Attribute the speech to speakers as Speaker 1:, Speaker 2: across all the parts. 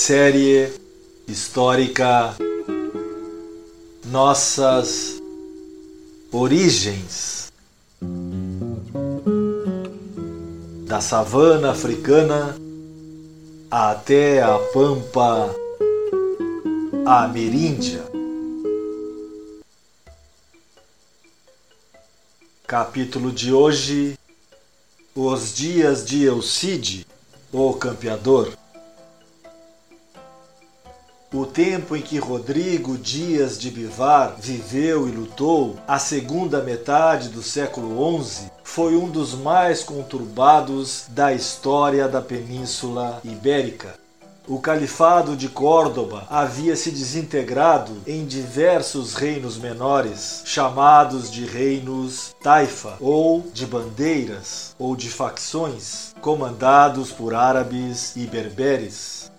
Speaker 1: Série histórica Nossas Origens da savana africana até a pampa ameríndia. Capítulo de hoje: Os dias de Eucide, o campeador. O tempo em que Rodrigo Dias de Bivar viveu e lutou, a segunda metade do século XI, foi um dos mais conturbados da história da Península Ibérica. O Califado de Córdoba havia se desintegrado em diversos reinos menores, chamados de reinos taifa, ou de bandeiras, ou de facções, comandados por árabes e berberes.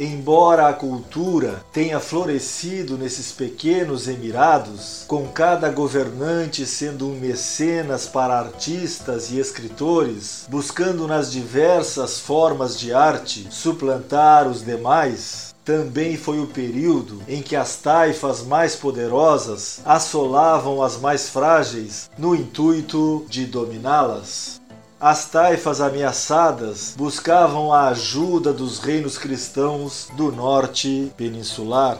Speaker 1: Embora a cultura tenha florescido nesses pequenos emirados, com cada governante sendo um mecenas para artistas e escritores, buscando nas diversas formas de arte suplantar os demais, também foi o período em que as taifas mais poderosas assolavam as mais frágeis no intuito de dominá-las. As taifas ameaçadas buscavam a ajuda dos reinos cristãos do norte peninsular.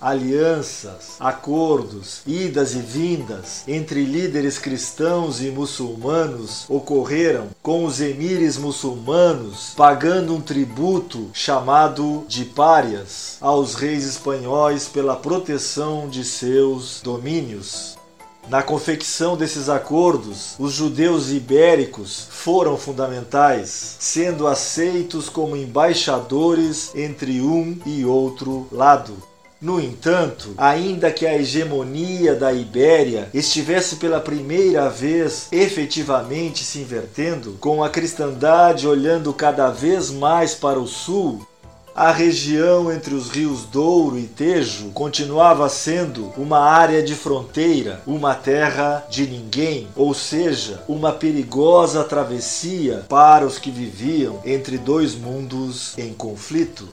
Speaker 1: Alianças, acordos, idas e vindas entre líderes cristãos e muçulmanos ocorreram com os emires muçulmanos pagando um tributo chamado de párias aos reis espanhóis pela proteção de seus domínios. Na confecção desses acordos, os judeus ibéricos foram fundamentais, sendo aceitos como embaixadores entre um e outro lado. No entanto, ainda que a hegemonia da Ibéria estivesse pela primeira vez efetivamente se invertendo, com a cristandade olhando cada vez mais para o sul, a região entre os rios Douro e Tejo continuava sendo uma área de fronteira, uma terra de ninguém, ou seja, uma perigosa travessia para os que viviam entre dois mundos em conflito.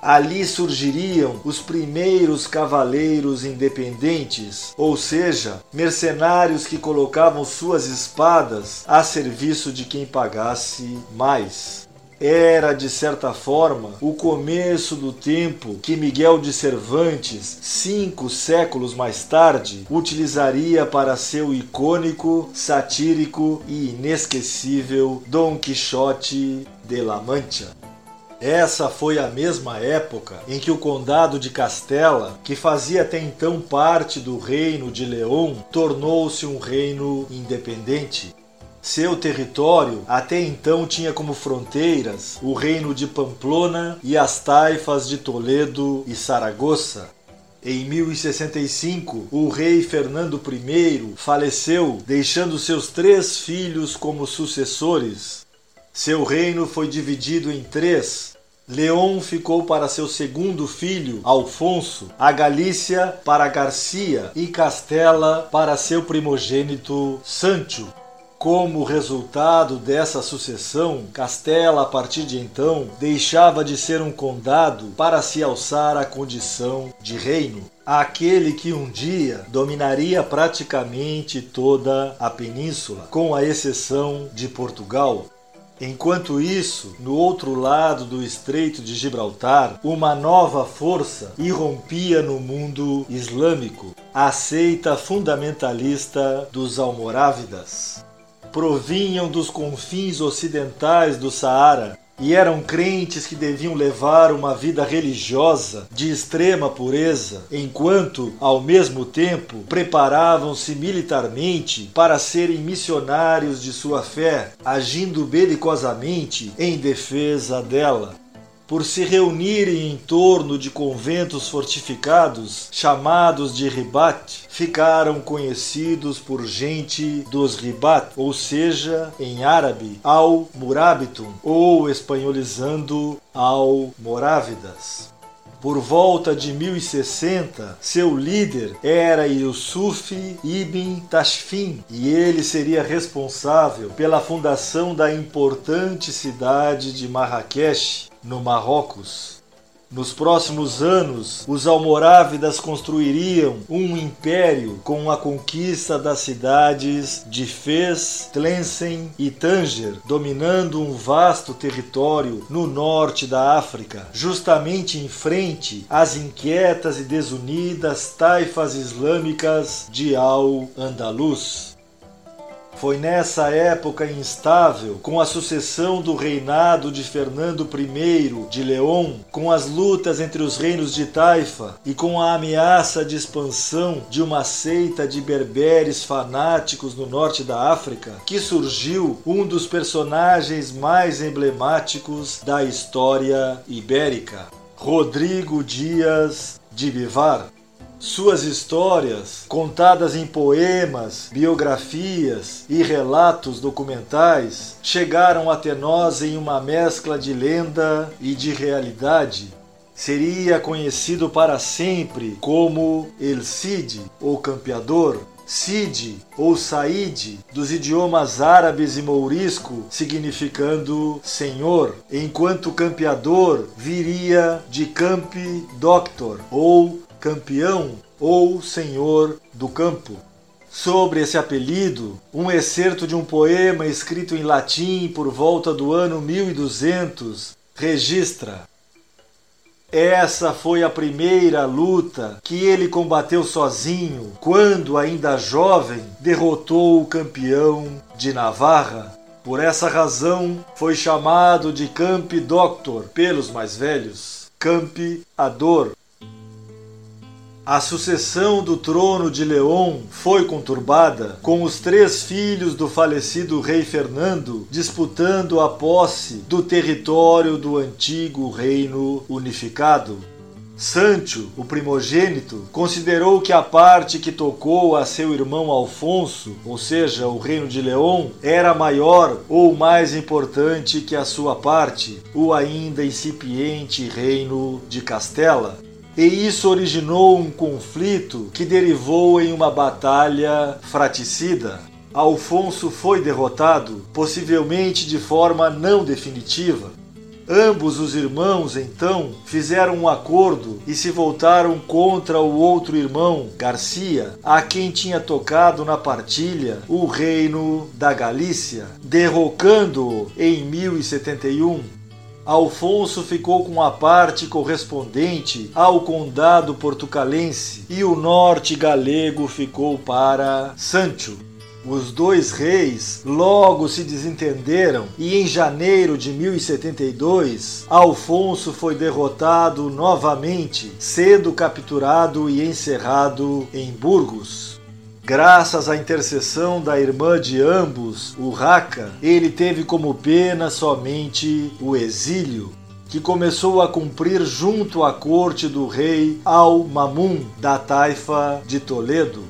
Speaker 1: Ali surgiriam os primeiros cavaleiros independentes, ou seja, mercenários que colocavam suas espadas a serviço de quem pagasse mais era, de certa forma, o começo do tempo que Miguel de Cervantes, cinco séculos mais tarde, utilizaria para seu icônico, satírico e inesquecível Dom Quixote de La Mancha. Essa foi a mesma época em que o Condado de Castela, que fazia até então parte do Reino de León, tornou-se um reino independente. Seu território até então tinha como fronteiras o reino de Pamplona e as taifas de Toledo e Saragoça. Em 1065, o rei Fernando I faleceu, deixando seus três filhos como sucessores. Seu reino foi dividido em três. Leão ficou para seu segundo filho, Alfonso, a Galícia para Garcia e Castela para seu primogênito, Sancho. Como resultado dessa sucessão, Castela, a partir de então, deixava de ser um condado para se alçar à condição de reino. Aquele que um dia dominaria praticamente toda a península, com a exceção de Portugal. Enquanto isso, no outro lado do Estreito de Gibraltar, uma nova força irrompia no mundo islâmico, a seita fundamentalista dos Almorávidas provinham dos confins ocidentais do Saara e eram crentes que deviam levar uma vida religiosa de extrema pureza, enquanto, ao mesmo tempo, preparavam-se militarmente para serem missionários de sua fé, agindo belicosamente em defesa dela por se reunirem em torno de conventos fortificados, chamados de ribat, ficaram conhecidos por gente dos ribat, ou seja, em árabe, al-murabitum, ou espanholizando al-morávidas. Por volta de 1060, seu líder era Yusuf ibn Tashfin e ele seria responsável pela fundação da importante cidade de Marrakech, no Marrocos. Nos próximos anos, os almorávidas construiriam um império com a conquista das cidades de Fez, Tlemcen e Tanger, dominando um vasto território no norte da África, justamente em frente às inquietas e desunidas taifas islâmicas de Al-Andalus. Foi nessa época instável, com a sucessão do reinado de Fernando I de León, com as lutas entre os reinos de Taifa e com a ameaça de expansão de uma seita de berberes fanáticos no norte da África, que surgiu um dos personagens mais emblemáticos da história ibérica, Rodrigo Dias de Vivar. Suas histórias, contadas em poemas, biografias e relatos documentais, chegaram até nós em uma mescla de lenda e de realidade. Seria conhecido para sempre como El Cid, ou campeador, Cid ou Said, dos idiomas árabes e mourisco, significando senhor, enquanto campeador viria de campi doctor ou campeão ou senhor do campo. Sobre esse apelido, um excerto de um poema escrito em latim por volta do ano 1200 registra: Essa foi a primeira luta que ele combateu sozinho, quando, ainda jovem, derrotou o campeão de Navarra. Por essa razão, foi chamado de Camp Doctor pelos mais velhos. Camp Ador, a sucessão do trono de León foi conturbada, com os três filhos do falecido rei Fernando disputando a posse do território do antigo reino unificado. Sancho, o primogênito, considerou que a parte que tocou a seu irmão Alfonso, ou seja, o reino de León, era maior ou mais importante que a sua parte, o ainda incipiente reino de Castela e isso originou um conflito que derivou em uma batalha fraticida. Alfonso foi derrotado, possivelmente de forma não definitiva. Ambos os irmãos então fizeram um acordo e se voltaram contra o outro irmão, Garcia, a quem tinha tocado na partilha o reino da Galícia, derrocando-o em 1071 Alfonso ficou com a parte correspondente ao condado portucalense e o norte galego ficou para Sancho. Os dois reis logo se desentenderam e em janeiro de 1072 Alfonso foi derrotado novamente, sendo capturado e encerrado em Burgos. Graças à intercessão da irmã de ambos, Urraca, ele teve como pena somente o exílio, que começou a cumprir junto à corte do rei Al-Mamun, da taifa de Toledo.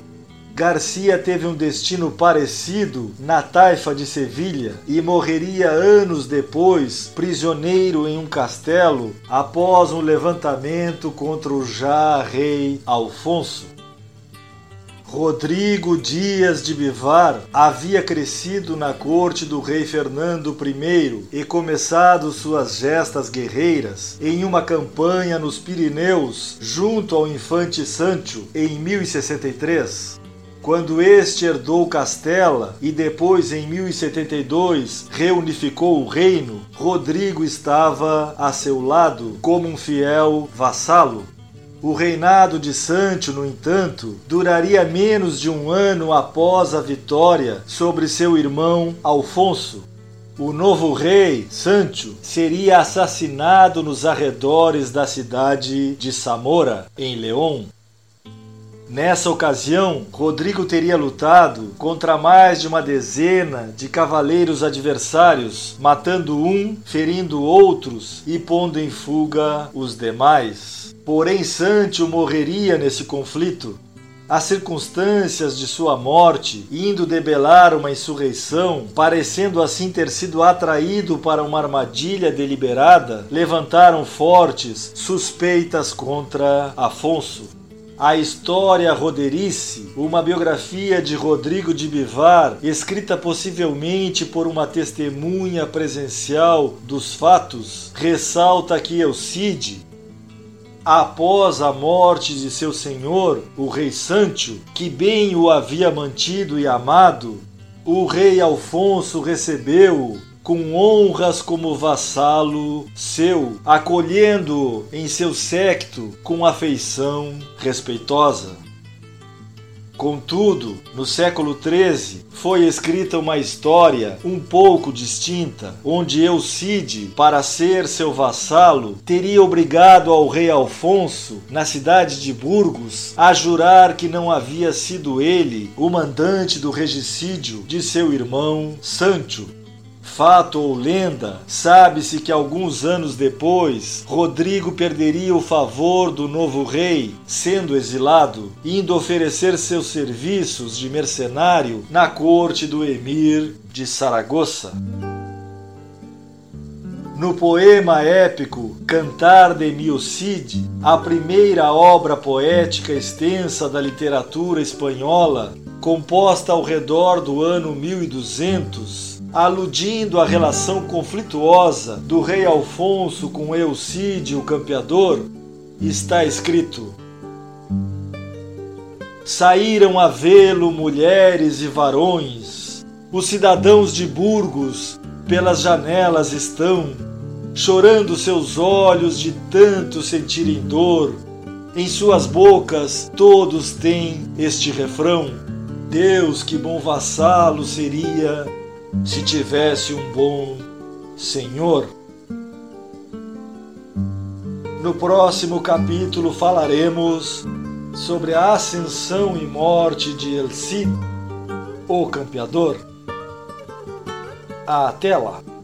Speaker 1: Garcia teve um destino parecido na taifa de Sevilha e morreria anos depois, prisioneiro em um castelo, após um levantamento contra o já rei Alfonso. Rodrigo Dias de Bivar havia crescido na corte do rei Fernando I e começado suas gestas guerreiras em uma campanha nos Pirineus junto ao infante Sancho em 1063. Quando este herdou Castela e depois em 1072 reunificou o reino, Rodrigo estava a seu lado como um fiel vassalo. O reinado de Sancho, no entanto, duraria menos de um ano após a vitória sobre seu irmão Alfonso. o novo rei, Sancho, seria assassinado nos arredores da cidade de Samora, em León. Nessa ocasião, Rodrigo teria lutado contra mais de uma dezena de cavaleiros adversários, matando um, ferindo outros e pondo em fuga os demais. Porém, Sancho morreria nesse conflito, as circunstâncias de sua morte, indo debelar uma insurreição, parecendo assim ter sido atraído para uma armadilha deliberada, levantaram fortes suspeitas contra Afonso. A História Roderice, uma biografia de Rodrigo de Bivar, escrita possivelmente por uma testemunha presencial dos fatos, ressalta que Elcide, após a morte de seu senhor, o rei Sancho, que bem o havia mantido e amado, o rei Alfonso recebeu-o com honras como vassalo seu, acolhendo-o em seu secto com afeição respeitosa. Contudo, no século XIII foi escrita uma história um pouco distinta, onde Eucide, para ser seu vassalo, teria obrigado ao rei Alfonso, na cidade de Burgos, a jurar que não havia sido ele o mandante do regicídio de seu irmão Sancho, Fato ou lenda, sabe-se que alguns anos depois, Rodrigo perderia o favor do novo rei, sendo exilado, indo oferecer seus serviços de mercenário na corte do emir de Saragoça. No poema épico Cantar de Miocide, a primeira obra poética extensa da literatura espanhola, composta ao redor do ano 1200, aludindo à relação conflituosa do rei Alfonso com Eucide, o campeador, está escrito: Saíram a vê-lo mulheres e varões, os cidadãos de Burgos pelas janelas estão, chorando seus olhos de tanto sentirem dor. Em suas bocas todos têm este refrão: Deus, que bom vassalo seria se tivesse um bom Senhor. No próximo capítulo falaremos sobre a ascensão e morte de Elcid, o campeador. Até lá!